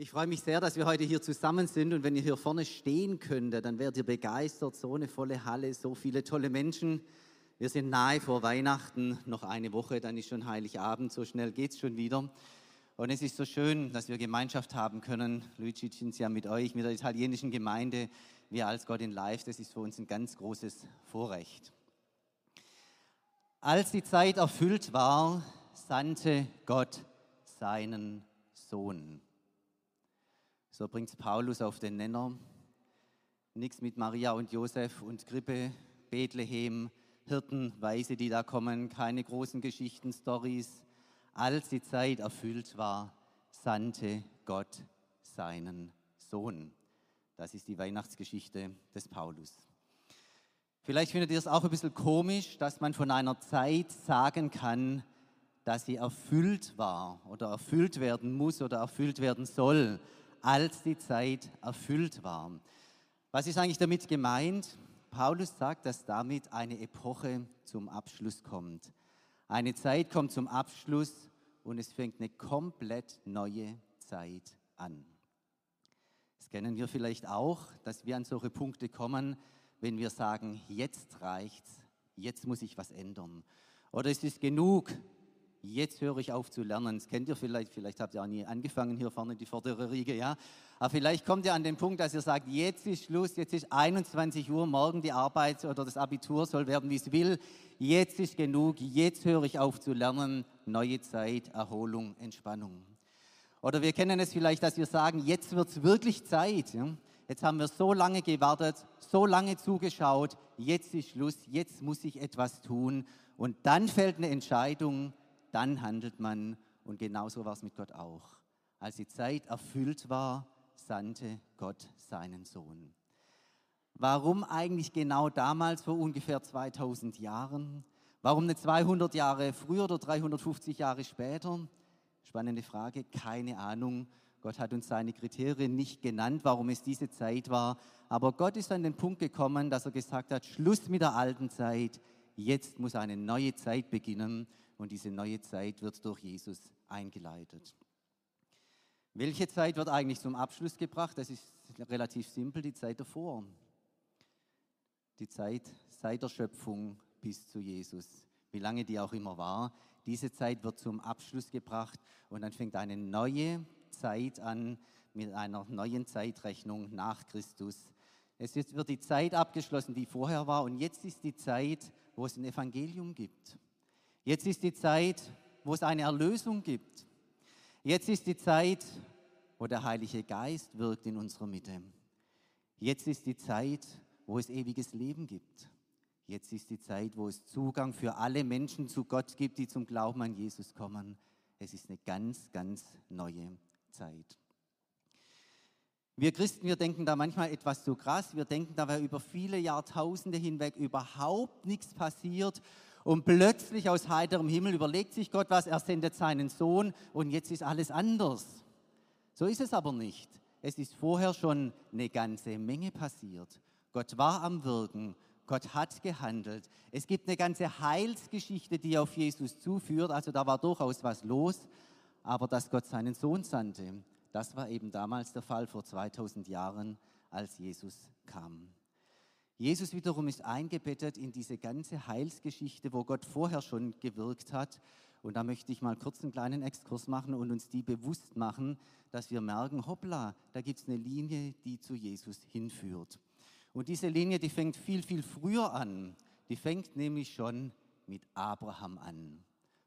Ich freue mich sehr, dass wir heute hier zusammen sind und wenn ihr hier vorne stehen könntet, dann werdet ihr begeistert. So eine volle Halle, so viele tolle Menschen. Wir sind nahe vor Weihnachten, noch eine Woche, dann ist schon Heiligabend, so schnell geht es schon wieder. Und es ist so schön, dass wir Gemeinschaft haben können. Luigi Cinzia mit euch, mit der italienischen Gemeinde, wir als Gott in Live, das ist für uns ein ganz großes Vorrecht. Als die Zeit erfüllt war, sandte Gott seinen Sohn. So bringt Paulus auf den Nenner. Nichts mit Maria und Josef und Krippe, Bethlehem, Hirten, Weise, die da kommen, keine großen Geschichten, Stories. Als die Zeit erfüllt war, sandte Gott seinen Sohn. Das ist die Weihnachtsgeschichte des Paulus. Vielleicht findet ihr es auch ein bisschen komisch, dass man von einer Zeit sagen kann, dass sie erfüllt war oder erfüllt werden muss oder erfüllt werden soll als die Zeit erfüllt war. Was ist eigentlich damit gemeint? Paulus sagt, dass damit eine Epoche zum Abschluss kommt. Eine Zeit kommt zum Abschluss und es fängt eine komplett neue Zeit an. Das kennen wir vielleicht auch, dass wir an solche Punkte kommen, wenn wir sagen, jetzt reicht's, jetzt muss ich was ändern. Oder es ist genug, jetzt höre ich auf zu lernen. Das kennt ihr vielleicht, vielleicht habt ihr auch nie angefangen hier vorne, die vordere Riege, ja. Aber vielleicht kommt ihr an den Punkt, dass ihr sagt, jetzt ist Schluss, jetzt ist 21 Uhr, morgen die Arbeit oder das Abitur soll werden, wie es will. Jetzt ist genug, jetzt höre ich auf zu lernen. Neue Zeit, Erholung, Entspannung. Oder wir kennen es vielleicht, dass wir sagen, jetzt wird es wirklich Zeit. Jetzt haben wir so lange gewartet, so lange zugeschaut, jetzt ist Schluss, jetzt muss ich etwas tun. Und dann fällt eine Entscheidung, dann handelt man und genauso war es mit Gott auch. Als die Zeit erfüllt war, sandte Gott seinen Sohn. Warum eigentlich genau damals, vor ungefähr 2000 Jahren? Warum nicht 200 Jahre früher oder 350 Jahre später? Spannende Frage, keine Ahnung. Gott hat uns seine Kriterien nicht genannt, warum es diese Zeit war. Aber Gott ist an den Punkt gekommen, dass er gesagt hat, Schluss mit der alten Zeit, jetzt muss eine neue Zeit beginnen und diese neue Zeit wird durch Jesus eingeleitet. Welche Zeit wird eigentlich zum Abschluss gebracht? Das ist relativ simpel, die Zeit davor. Die Zeit seit der Schöpfung bis zu Jesus, wie lange die auch immer war. Diese Zeit wird zum Abschluss gebracht und dann fängt eine neue Zeit an mit einer neuen Zeitrechnung nach Christus. Es wird die Zeit abgeschlossen, die vorher war und jetzt ist die Zeit, wo es ein Evangelium gibt. Jetzt ist die Zeit, wo es eine Erlösung gibt. Jetzt ist die Zeit, wo der Heilige Geist wirkt in unserer Mitte. Jetzt ist die Zeit, wo es ewiges Leben gibt. Jetzt ist die Zeit, wo es Zugang für alle Menschen zu Gott gibt, die zum Glauben an Jesus kommen. Es ist eine ganz, ganz neue Zeit. Wir Christen, wir denken da manchmal etwas zu krass. Wir denken, da wäre über viele Jahrtausende hinweg überhaupt nichts passiert und plötzlich aus heiterem Himmel überlegt sich Gott was, er sendet seinen Sohn und jetzt ist alles anders. So ist es aber nicht. Es ist vorher schon eine ganze Menge passiert. Gott war am Wirken, Gott hat gehandelt. Es gibt eine ganze Heilsgeschichte, die auf Jesus zuführt, also da war durchaus was los. Aber dass Gott seinen Sohn sandte, das war eben damals der Fall vor 2000 Jahren, als Jesus kam. Jesus wiederum ist eingebettet in diese ganze Heilsgeschichte, wo Gott vorher schon gewirkt hat. Und da möchte ich mal kurz einen kleinen Exkurs machen und uns die bewusst machen, dass wir merken, hoppla, da gibt es eine Linie, die zu Jesus hinführt. Und diese Linie, die fängt viel, viel früher an. Die fängt nämlich schon mit Abraham an.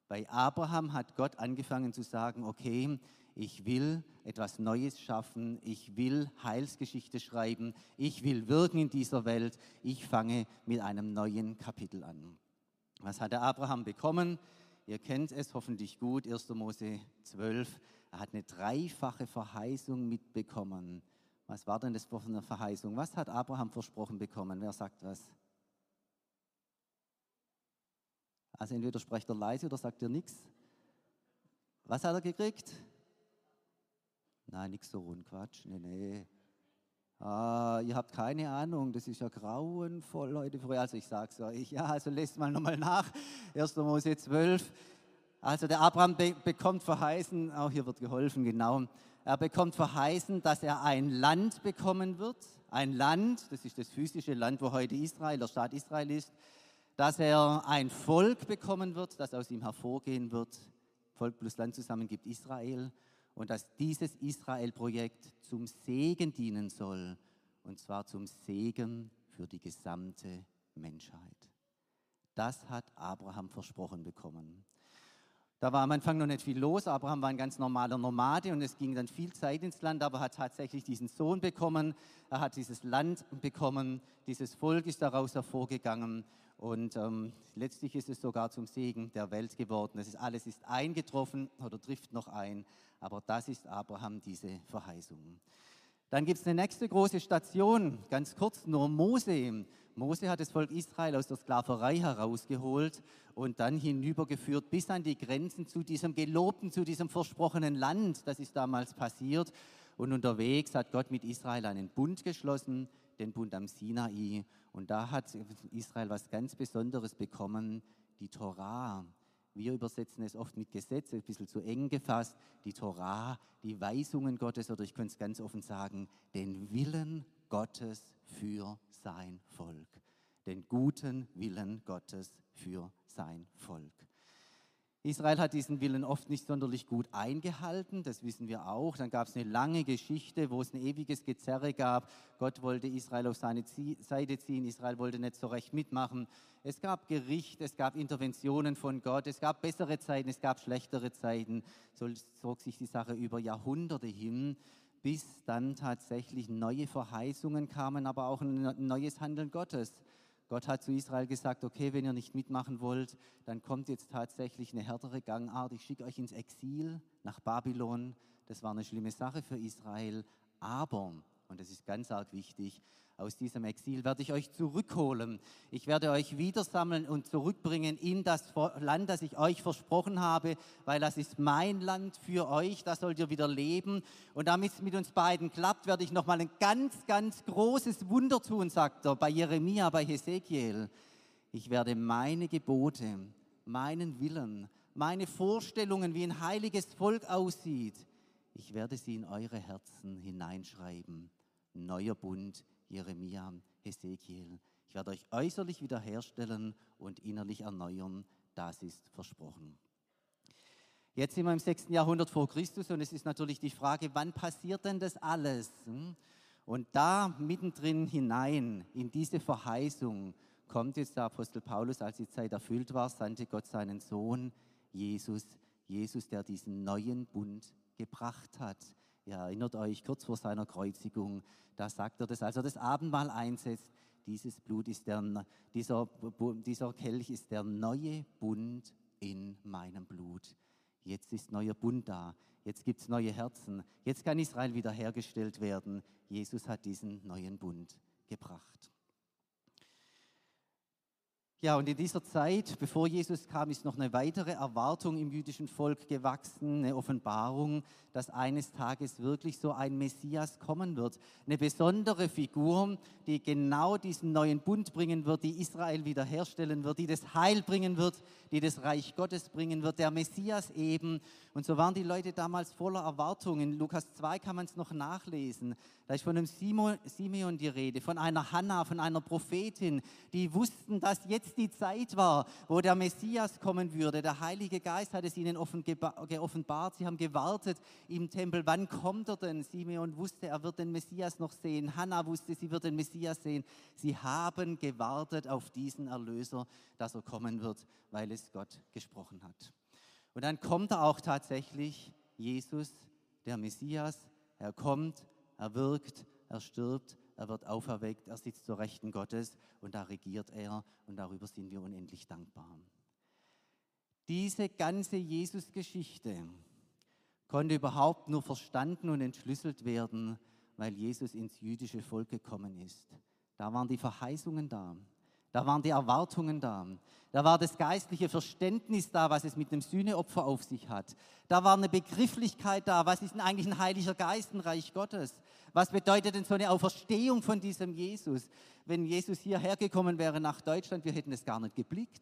Bei Abraham hat Gott angefangen zu sagen, okay, ich will etwas Neues schaffen, ich will Heilsgeschichte schreiben, ich will wirken in dieser Welt, ich fange mit einem neuen Kapitel an. Was hat der Abraham bekommen? Ihr kennt es hoffentlich gut, 1. Mose 12. Er hat eine dreifache Verheißung mitbekommen. Was war denn das für eine Verheißung? Was hat Abraham versprochen bekommen? Wer sagt was? Also entweder sprecht er leise oder sagt er nichts. Was hat er gekriegt? Nein, nichts so rund, Quatsch. Nee, nee. Ah, ihr habt keine Ahnung, das ist ja grauenvoll, Leute. Also ich sage es euch, ja, also lest mal nochmal nach. 1. Mose 12. Also der Abraham be bekommt verheißen, auch hier wird geholfen, genau. Er bekommt verheißen, dass er ein Land bekommen wird. Ein Land, das ist das physische Land, wo heute Israel, der Staat Israel ist. Dass er ein Volk bekommen wird, das aus ihm hervorgehen wird. Volk plus Land zusammen gibt Israel. Und dass dieses Israel-Projekt zum Segen dienen soll. Und zwar zum Segen für die gesamte Menschheit. Das hat Abraham versprochen bekommen. Da war am Anfang noch nicht viel los. Abraham war ein ganz normaler Nomade und es ging dann viel Zeit ins Land, aber er hat tatsächlich diesen Sohn bekommen. Er hat dieses Land bekommen. Dieses Volk ist daraus hervorgegangen und ähm, letztlich ist es sogar zum Segen der Welt geworden. Es ist, alles ist eingetroffen oder trifft noch ein, aber das ist Abraham, diese Verheißung. Dann gibt es eine nächste große Station, ganz kurz nur Mose. Mose hat das Volk Israel aus der Sklaverei herausgeholt und dann hinübergeführt bis an die Grenzen zu diesem gelobten, zu diesem versprochenen Land. Das ist damals passiert. Und unterwegs hat Gott mit Israel einen Bund geschlossen, den Bund am Sinai. Und da hat Israel was ganz Besonderes bekommen, die Torah. Wir übersetzen es oft mit Gesetz, ein bisschen zu eng gefasst. Die Torah, die Weisungen Gottes, oder ich könnte es ganz offen sagen, den Willen Gottes für sein Volk. Den guten Willen Gottes für sein Volk. Israel hat diesen Willen oft nicht sonderlich gut eingehalten, das wissen wir auch. Dann gab es eine lange Geschichte, wo es ein ewiges Gezerre gab. Gott wollte Israel auf seine Seite ziehen, Israel wollte nicht so recht mitmachen. Es gab Gericht, es gab Interventionen von Gott, es gab bessere Zeiten, es gab schlechtere Zeiten. So zog sich die Sache über Jahrhunderte hin bis dann tatsächlich neue Verheißungen kamen, aber auch ein neues Handeln Gottes. Gott hat zu Israel gesagt, okay, wenn ihr nicht mitmachen wollt, dann kommt jetzt tatsächlich eine härtere Gangart. Ich schicke euch ins Exil nach Babylon. Das war eine schlimme Sache für Israel. Aber, und das ist ganz arg wichtig, aus diesem Exil werde ich euch zurückholen. Ich werde euch wieder sammeln und zurückbringen in das Land, das ich euch versprochen habe, weil das ist mein Land für euch, da sollt ihr wieder leben. Und damit es mit uns beiden klappt, werde ich nochmal ein ganz, ganz großes Wunder tun, sagt er bei Jeremia, bei Hesekiel. Ich werde meine Gebote, meinen Willen, meine Vorstellungen, wie ein heiliges Volk aussieht, ich werde sie in eure Herzen hineinschreiben. Neuer Bund Jeremia, Hesekiel. Ich werde euch äußerlich wiederherstellen und innerlich erneuern. Das ist versprochen. Jetzt sind wir im 6. Jahrhundert vor Christus und es ist natürlich die Frage, wann passiert denn das alles? Hm? Und da mittendrin hinein in diese Verheißung kommt jetzt der Apostel Paulus, als die Zeit erfüllt war, sandte Gott seinen Sohn Jesus, Jesus, der diesen neuen Bund gebracht hat. Ihr erinnert euch, kurz vor seiner Kreuzigung, da sagt er das, als er das Abendmahl einsetzt, dieses Blut ist der, dieser, dieser Kelch ist der neue Bund in meinem Blut. Jetzt ist neuer Bund da. Jetzt gibt es neue Herzen. Jetzt kann Israel wiederhergestellt werden. Jesus hat diesen neuen Bund gebracht. Ja, und in dieser Zeit, bevor Jesus kam, ist noch eine weitere Erwartung im jüdischen Volk gewachsen, eine Offenbarung, dass eines Tages wirklich so ein Messias kommen wird. Eine besondere Figur, die genau diesen neuen Bund bringen wird, die Israel wiederherstellen wird, die das Heil bringen wird, die das Reich Gottes bringen wird, der Messias eben. Und so waren die Leute damals voller Erwartungen. In Lukas 2 kann man es noch nachlesen. Da ist von einem Simeon die Rede, von einer Hannah, von einer Prophetin, die wussten, dass jetzt die Zeit war, wo der Messias kommen würde. Der Heilige Geist hat es ihnen geoffenbart. Sie haben gewartet im Tempel. Wann kommt er denn? Simeon wusste, er wird den Messias noch sehen. Hannah wusste, sie wird den Messias sehen. Sie haben gewartet auf diesen Erlöser, dass er kommen wird, weil es Gott gesprochen hat. Und dann kommt er auch tatsächlich, Jesus, der Messias. Er kommt er wirkt, er stirbt, er wird auferweckt, er sitzt zur Rechten Gottes und da regiert er und darüber sind wir unendlich dankbar. Diese ganze Jesus-Geschichte konnte überhaupt nur verstanden und entschlüsselt werden, weil Jesus ins jüdische Volk gekommen ist. Da waren die Verheißungen da. Da waren die Erwartungen da. Da war das geistliche Verständnis da, was es mit dem Sühneopfer auf sich hat. Da war eine Begrifflichkeit da, was ist denn eigentlich ein heiliger Geist, ein Reich Gottes? Was bedeutet denn so eine Auferstehung von diesem Jesus? Wenn Jesus hierher gekommen wäre nach Deutschland, wir hätten es gar nicht geblickt.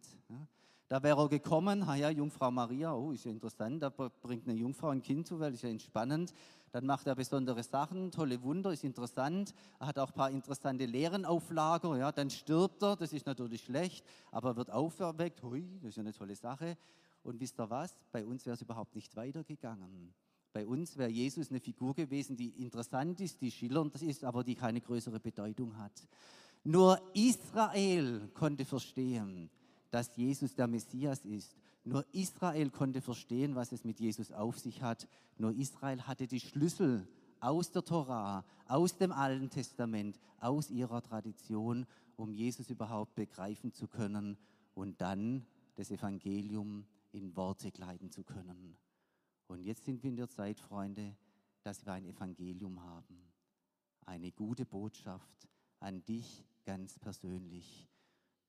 Da wäre er gekommen, ja, Jungfrau Maria, oh, ist ja interessant, da bringt eine Jungfrau ein Kind zur Welt, ist ja entspannend. Dann macht er besondere Sachen, tolle Wunder, ist interessant. Er hat auch ein paar interessante Lehren auf Lager. Ja, dann stirbt er, das ist natürlich schlecht, aber er wird auferweckt. Hui, das ist ja eine tolle Sache. Und wisst ihr was? Bei uns wäre es überhaupt nicht weitergegangen. Bei uns wäre Jesus eine Figur gewesen, die interessant ist, die schillernd ist, aber die keine größere Bedeutung hat. Nur Israel konnte verstehen, dass Jesus der Messias ist. Nur Israel konnte verstehen, was es mit Jesus auf sich hat. Nur Israel hatte die Schlüssel aus der Torah, aus dem Alten Testament, aus ihrer Tradition, um Jesus überhaupt begreifen zu können und dann das Evangelium in Worte kleiden zu können. Und jetzt sind wir in der Zeit, Freunde, dass wir ein Evangelium haben. Eine gute Botschaft an dich ganz persönlich.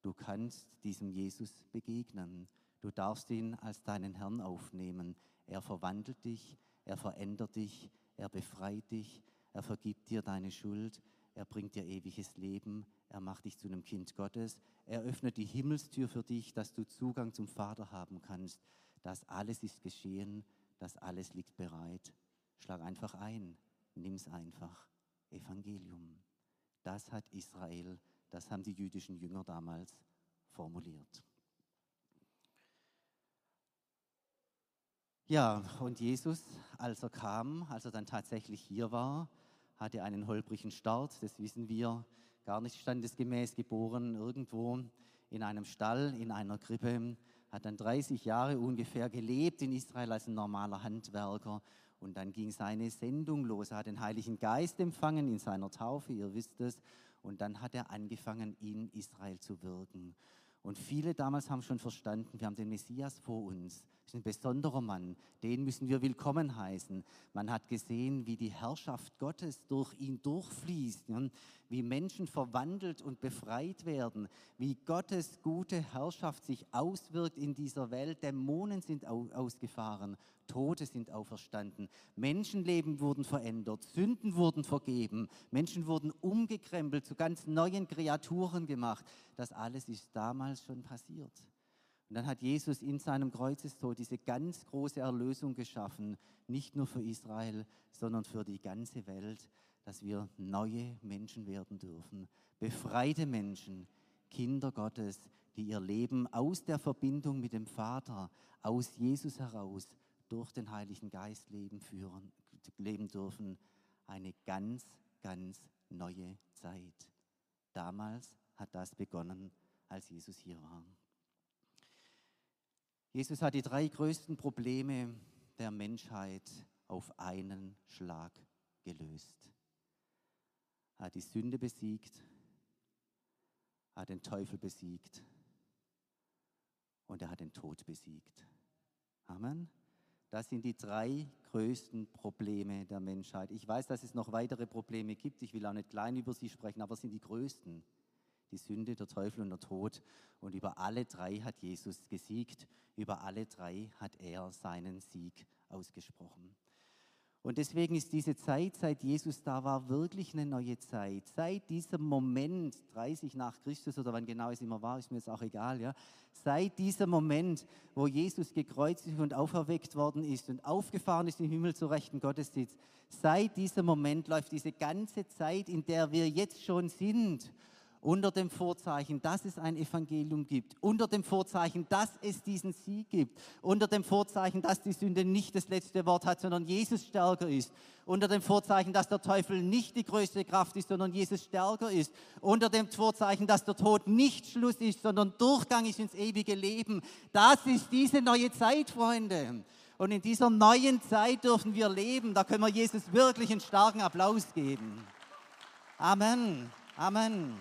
Du kannst diesem Jesus begegnen. Du darfst ihn als deinen Herrn aufnehmen. Er verwandelt dich, er verändert dich, er befreit dich, er vergibt dir deine Schuld, er bringt dir ewiges Leben, er macht dich zu einem Kind Gottes, er öffnet die Himmelstür für dich, dass du Zugang zum Vater haben kannst. Das alles ist geschehen, das alles liegt bereit. Schlag einfach ein, nimm's einfach. Evangelium. Das hat Israel, das haben die jüdischen Jünger damals formuliert. Ja, und Jesus, als er kam, als er dann tatsächlich hier war, hatte einen holprigen Start, das wissen wir, gar nicht standesgemäß geboren, irgendwo in einem Stall, in einer Krippe, hat dann 30 Jahre ungefähr gelebt in Israel als ein normaler Handwerker und dann ging seine Sendung los. Er hat den Heiligen Geist empfangen in seiner Taufe, ihr wisst es, und dann hat er angefangen, in Israel zu wirken. Und viele damals haben schon verstanden, wir haben den Messias vor uns. Ist ein besonderer Mann, den müssen wir willkommen heißen. Man hat gesehen, wie die Herrschaft Gottes durch ihn durchfließt, wie Menschen verwandelt und befreit werden, wie Gottes gute Herrschaft sich auswirkt in dieser Welt. Dämonen sind ausgefahren, Tote sind auferstanden, Menschenleben wurden verändert, Sünden wurden vergeben, Menschen wurden umgekrempelt, zu ganz neuen Kreaturen gemacht. Das alles ist damals schon passiert. Und dann hat Jesus in seinem Kreuzestod diese ganz große Erlösung geschaffen, nicht nur für Israel, sondern für die ganze Welt, dass wir neue Menschen werden dürfen, befreite Menschen, Kinder Gottes, die ihr Leben aus der Verbindung mit dem Vater, aus Jesus heraus durch den Heiligen Geist leben, führen, leben dürfen. Eine ganz, ganz neue Zeit. Damals hat das begonnen, als Jesus hier war. Jesus hat die drei größten Probleme der Menschheit auf einen Schlag gelöst. Er hat die Sünde besiegt, er hat den Teufel besiegt und er hat den Tod besiegt. Amen. Das sind die drei größten Probleme der Menschheit. Ich weiß, dass es noch weitere Probleme gibt. Ich will auch nicht klein über sie sprechen, aber es sind die größten. Die Sünde, der Teufel und der Tod. Und über alle drei hat Jesus gesiegt. Über alle drei hat er seinen Sieg ausgesprochen. Und deswegen ist diese Zeit, seit Jesus da war, wirklich eine neue Zeit. Seit diesem Moment, 30 nach Christus oder wann genau es immer war, ist mir jetzt auch egal, ja. Seit diesem Moment, wo Jesus gekreuzigt und auferweckt worden ist und aufgefahren ist im Himmel zu Rechten Gottes sitzt, seit diesem Moment läuft diese ganze Zeit, in der wir jetzt schon sind unter dem Vorzeichen, dass es ein Evangelium gibt, unter dem Vorzeichen, dass es diesen Sieg gibt, unter dem Vorzeichen, dass die Sünde nicht das letzte Wort hat, sondern Jesus stärker ist, unter dem Vorzeichen, dass der Teufel nicht die größte Kraft ist, sondern Jesus stärker ist, unter dem Vorzeichen, dass der Tod nicht Schluss ist, sondern Durchgang ist ins ewige Leben. Das ist diese neue Zeit, Freunde. Und in dieser neuen Zeit dürfen wir leben. Da können wir Jesus wirklich einen starken Applaus geben. Amen. Amen.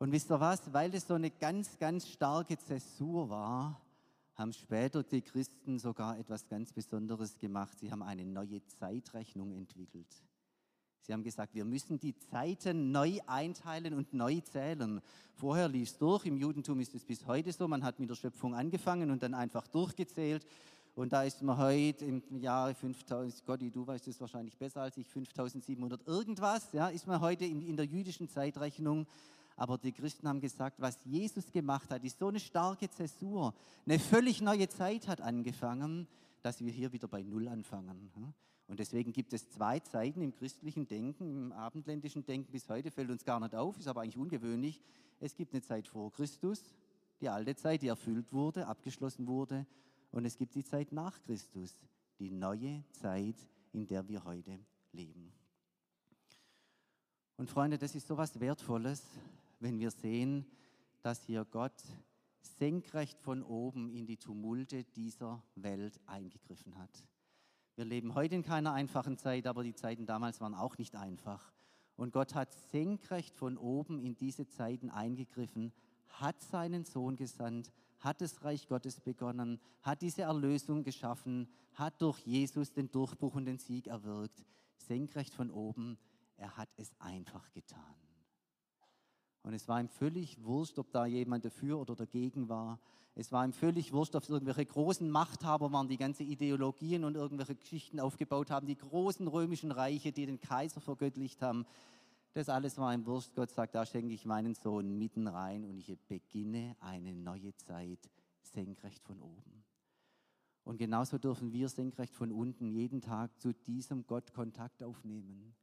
Und wisst ihr was? Weil es so eine ganz, ganz starke Zäsur war, haben später die Christen sogar etwas ganz Besonderes gemacht. Sie haben eine neue Zeitrechnung entwickelt. Sie haben gesagt, wir müssen die Zeiten neu einteilen und neu zählen. Vorher lief es durch, im Judentum ist es bis heute so, man hat mit der Schöpfung angefangen und dann einfach durchgezählt. Und da ist man heute im Jahre 5000, Gotti, du weißt es wahrscheinlich besser als ich, 5700 irgendwas, ja, ist man heute in, in der jüdischen Zeitrechnung Aber die Christen haben gesagt, was Jesus gemacht hat, ist so eine starke Zäsur. Eine völlig neue Zeit hat angefangen, dass wir hier wieder bei Null anfangen. Und deswegen gibt es zwei Zeiten im christlichen Denken, im abendländischen Denken bis heute, fällt uns gar nicht auf, ist aber eigentlich ungewöhnlich. Es gibt eine Zeit vor Christus, die alte Zeit, die erfüllt wurde, abgeschlossen wurde. Und es gibt die Zeit nach Christus, die neue Zeit, in der wir heute leben. Und Freunde, das ist so etwas Wertvolles, wenn wir sehen, dass hier Gott senkrecht von oben in die Tumulte dieser Welt eingegriffen hat. Wir leben heute in keiner einfachen Zeit, aber die Zeiten damals waren auch nicht einfach. Und Gott hat senkrecht von oben in diese Zeiten eingegriffen, hat seinen Sohn gesandt, hat das Reich Gottes begonnen, hat diese Erlösung geschaffen, hat durch Jesus den Durchbruch und den Sieg erwirkt. Senkrecht von oben, er hat es einfach getan. Und es war ihm völlig wurscht, ob da jemand dafür oder dagegen war. Es war ihm völlig wurscht, ob es irgendwelche großen Machthaber waren, die ganze Ideologien und irgendwelche Geschichten aufgebaut haben, die großen römischen Reiche, die den Kaiser vergöttlicht haben. Das alles war ihm wurscht. Gott sagt, da schenke ich meinen Sohn mitten rein und ich beginne eine neue Zeit senkrecht von oben. Und genauso dürfen wir senkrecht von unten jeden Tag zu diesem Gott Kontakt aufnehmen.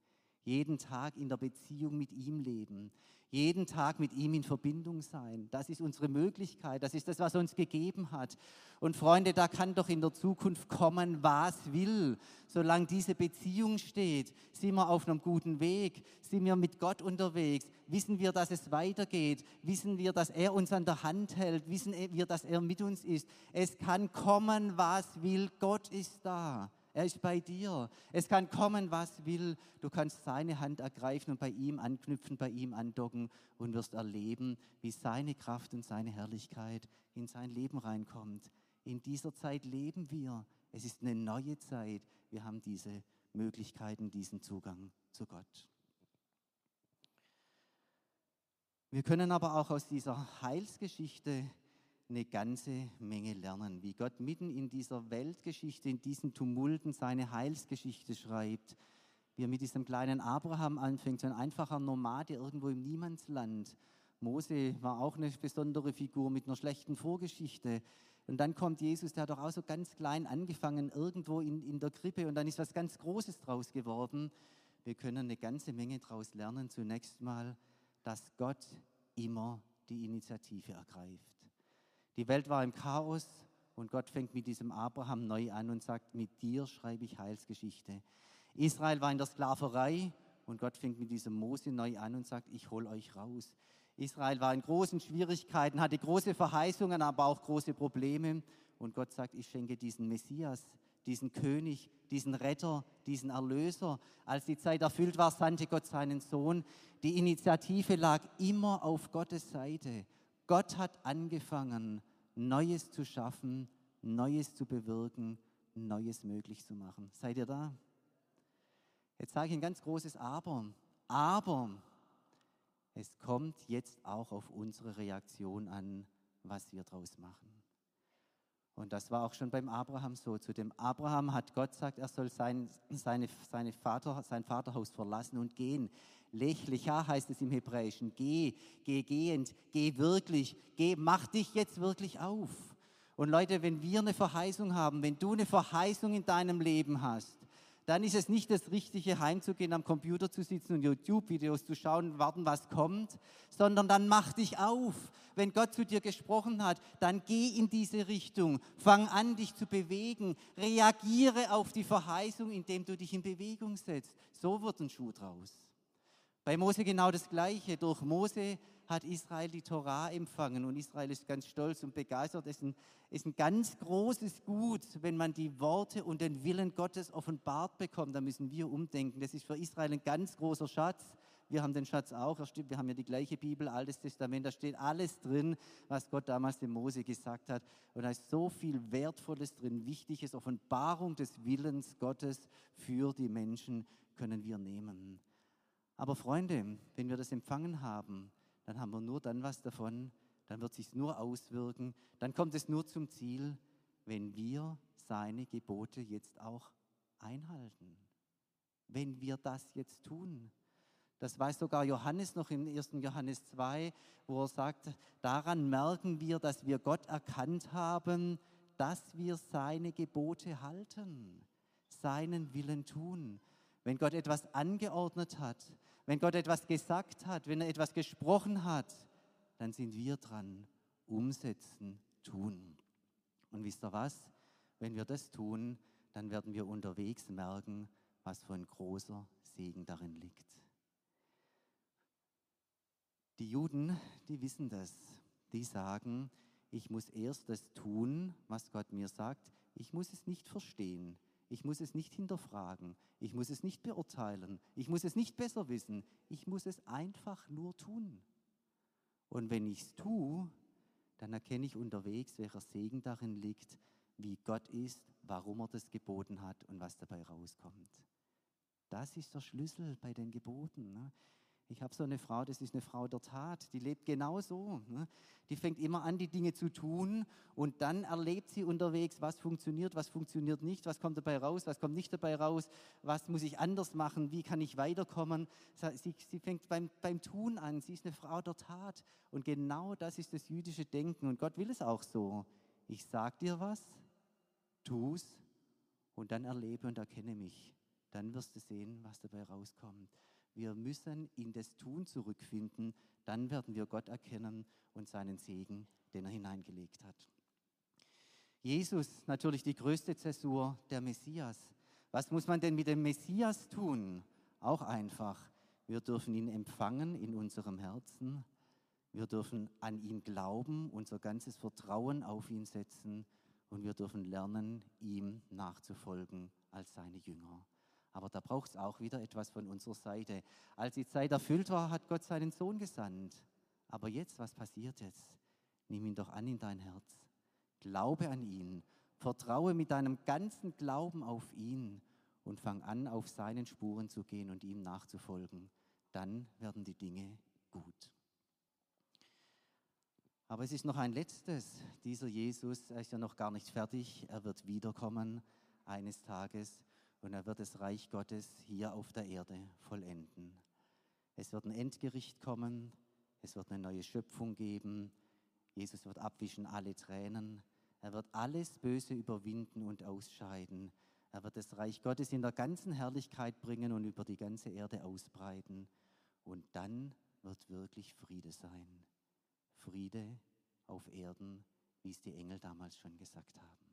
Jeden Tag in der Beziehung mit ihm leben jeden Tag mit ihm in Verbindung sein. Das ist unsere Möglichkeit, das ist das, was uns gegeben hat. Und Freunde, da kann doch in der Zukunft kommen, was will. Solange diese Beziehung steht, sind wir auf einem guten Weg, sind wir mit Gott unterwegs, wissen wir, dass es weitergeht, wissen wir, dass er uns an der Hand hält, wissen wir, dass er mit uns ist. Es kann kommen, was will, Gott ist da. Er ist bei dir. Es kann kommen, was will. Du kannst seine Hand ergreifen und bei ihm anknüpfen, bei ihm andocken und wirst erleben, wie seine Kraft und seine Herrlichkeit in sein Leben reinkommt. In dieser Zeit leben wir. Es ist eine neue Zeit. Wir haben diese Möglichkeiten, diesen Zugang zu Gott. Wir können aber auch aus dieser Heilsgeschichte eine ganze Menge lernen, wie Gott mitten in dieser Weltgeschichte, in diesen Tumulten seine Heilsgeschichte schreibt, wie er mit diesem kleinen Abraham anfängt, so ein einfacher Nomade irgendwo im Niemandsland. Mose war auch eine besondere Figur mit einer schlechten Vorgeschichte. Und dann kommt Jesus, der hat doch auch so ganz klein angefangen, irgendwo in, in der Krippe und dann ist was ganz Großes draus geworden. Wir können eine ganze Menge daraus lernen. Zunächst mal, dass Gott immer die Initiative ergreift. Die Welt war im Chaos und Gott fängt mit diesem Abraham neu an und sagt, mit dir schreibe ich Heilsgeschichte. Israel war in der Sklaverei und Gott fängt mit diesem Mose neu an und sagt, ich hole euch raus. Israel war in großen Schwierigkeiten, hatte große Verheißungen, aber auch große Probleme. Und Gott sagt, ich schenke diesen Messias, diesen König, diesen Retter, diesen Erlöser. Als die Zeit erfüllt war, sandte Gott seinen Sohn. Die Initiative lag immer auf Gottes Seite. Gott hat angefangen, Neues zu schaffen, Neues zu bewirken, Neues möglich zu machen. Seid ihr da? Jetzt sage ich ein ganz großes Aber. Aber es kommt jetzt auch auf unsere Reaktion an, was wir daraus machen. Und das war auch schon beim Abraham so. Zu dem Abraham hat Gott gesagt, er soll sein, seine, seine Vater, sein Vaterhaus verlassen und gehen. Lechlicha heißt es im Hebräischen. Geh, geh gehend, geh wirklich, geh, mach dich jetzt wirklich auf. Und Leute, wenn wir eine Verheißung haben, wenn du eine Verheißung in deinem Leben hast, dann ist es nicht das Richtige, heimzugehen, am Computer zu sitzen und YouTube-Videos zu schauen, warten, was kommt, sondern dann mach dich auf. Wenn Gott zu dir gesprochen hat, dann geh in diese Richtung. Fang an, dich zu bewegen. Reagiere auf die Verheißung, indem du dich in Bewegung setzt. So wird ein Schuh draus. Bei Mose genau das Gleiche. Durch Mose hat Israel die Torah empfangen und Israel ist ganz stolz und begeistert. Es ist ein, ist ein ganz großes Gut, wenn man die Worte und den Willen Gottes offenbart bekommt. Da müssen wir umdenken. Das ist für Israel ein ganz großer Schatz. Wir haben den Schatz auch. Wir haben ja die gleiche Bibel, Altes Testament. Da steht alles drin, was Gott damals dem Mose gesagt hat. Und da ist so viel Wertvolles drin, Wichtiges. Offenbarung des Willens Gottes für die Menschen können wir nehmen. Aber Freunde, wenn wir das empfangen haben, dann haben wir nur dann was davon, dann wird sich nur auswirken, dann kommt es nur zum Ziel, wenn wir seine Gebote jetzt auch einhalten. Wenn wir das jetzt tun. Das weiß sogar Johannes noch im 1. Johannes 2, wo er sagt, daran merken wir, dass wir Gott erkannt haben, dass wir seine Gebote halten, seinen Willen tun. Wenn Gott etwas angeordnet hat, wenn Gott etwas gesagt hat, wenn er etwas gesprochen hat, dann sind wir dran, umsetzen, tun. Und wisst ihr was? Wenn wir das tun, dann werden wir unterwegs merken, was für ein großer Segen darin liegt. Die Juden, die wissen das. Die sagen, ich muss erst das tun, was Gott mir sagt. Ich muss es nicht verstehen. Ich muss es nicht hinterfragen. Ich muss es nicht beurteilen. Ich muss es nicht besser wissen. Ich muss es einfach nur tun. Und wenn ich es tue, dann erkenne ich unterwegs, welcher Segen darin liegt, wie Gott ist, warum er das geboten hat und was dabei rauskommt. Das ist der Schlüssel bei den Geboten. Ne? Ich habe so eine Frau, das ist eine Frau der Tat, die lebt genau so. Ne? Die fängt immer an, die Dinge zu tun und dann erlebt sie unterwegs, was funktioniert, was funktioniert nicht, was kommt dabei raus, was kommt nicht dabei raus, was muss ich anders machen, wie kann ich weiterkommen. Sie, sie fängt beim, beim Tun an, sie ist eine Frau der Tat und genau das ist das jüdische Denken und Gott will es auch so. Ich sage dir was, tu es und dann erlebe und erkenne mich. Dann wirst du sehen, was dabei rauskommt. Wir müssen in das Tun zurückfinden, dann werden wir Gott erkennen und seinen Segen, den er hineingelegt hat. Jesus, natürlich die größte Zäsur, der Messias. Was muss man denn mit dem Messias tun? Auch einfach. Wir dürfen ihn empfangen in unserem Herzen. Wir dürfen an ihn glauben, unser ganzes Vertrauen auf ihn setzen und wir dürfen lernen, ihm nachzufolgen als seine Jünger. Aber da braucht es auch wieder etwas von unserer Seite. Als die Zeit erfüllt war, hat Gott seinen Sohn gesandt. Aber jetzt, was passiert jetzt? Nimm ihn doch an in dein Herz. Glaube an ihn. Vertraue mit deinem ganzen Glauben auf ihn und fang an, auf seinen Spuren zu gehen und ihm nachzufolgen. Dann werden die Dinge gut. Aber es ist noch ein letztes. Dieser Jesus ist ja noch gar nicht fertig. Er wird wiederkommen eines Tages und er wird das Reich Gottes hier auf der Erde vollenden. Es wird ein Endgericht kommen, es wird eine neue Schöpfung geben, Jesus wird abwischen alle Tränen, er wird alles Böse überwinden und ausscheiden. Er wird das Reich Gottes in der ganzen Herrlichkeit bringen und über die ganze Erde ausbreiten. Und dann wird wirklich Friede sein. Friede auf Erden, wie es die Engel damals schon gesagt haben.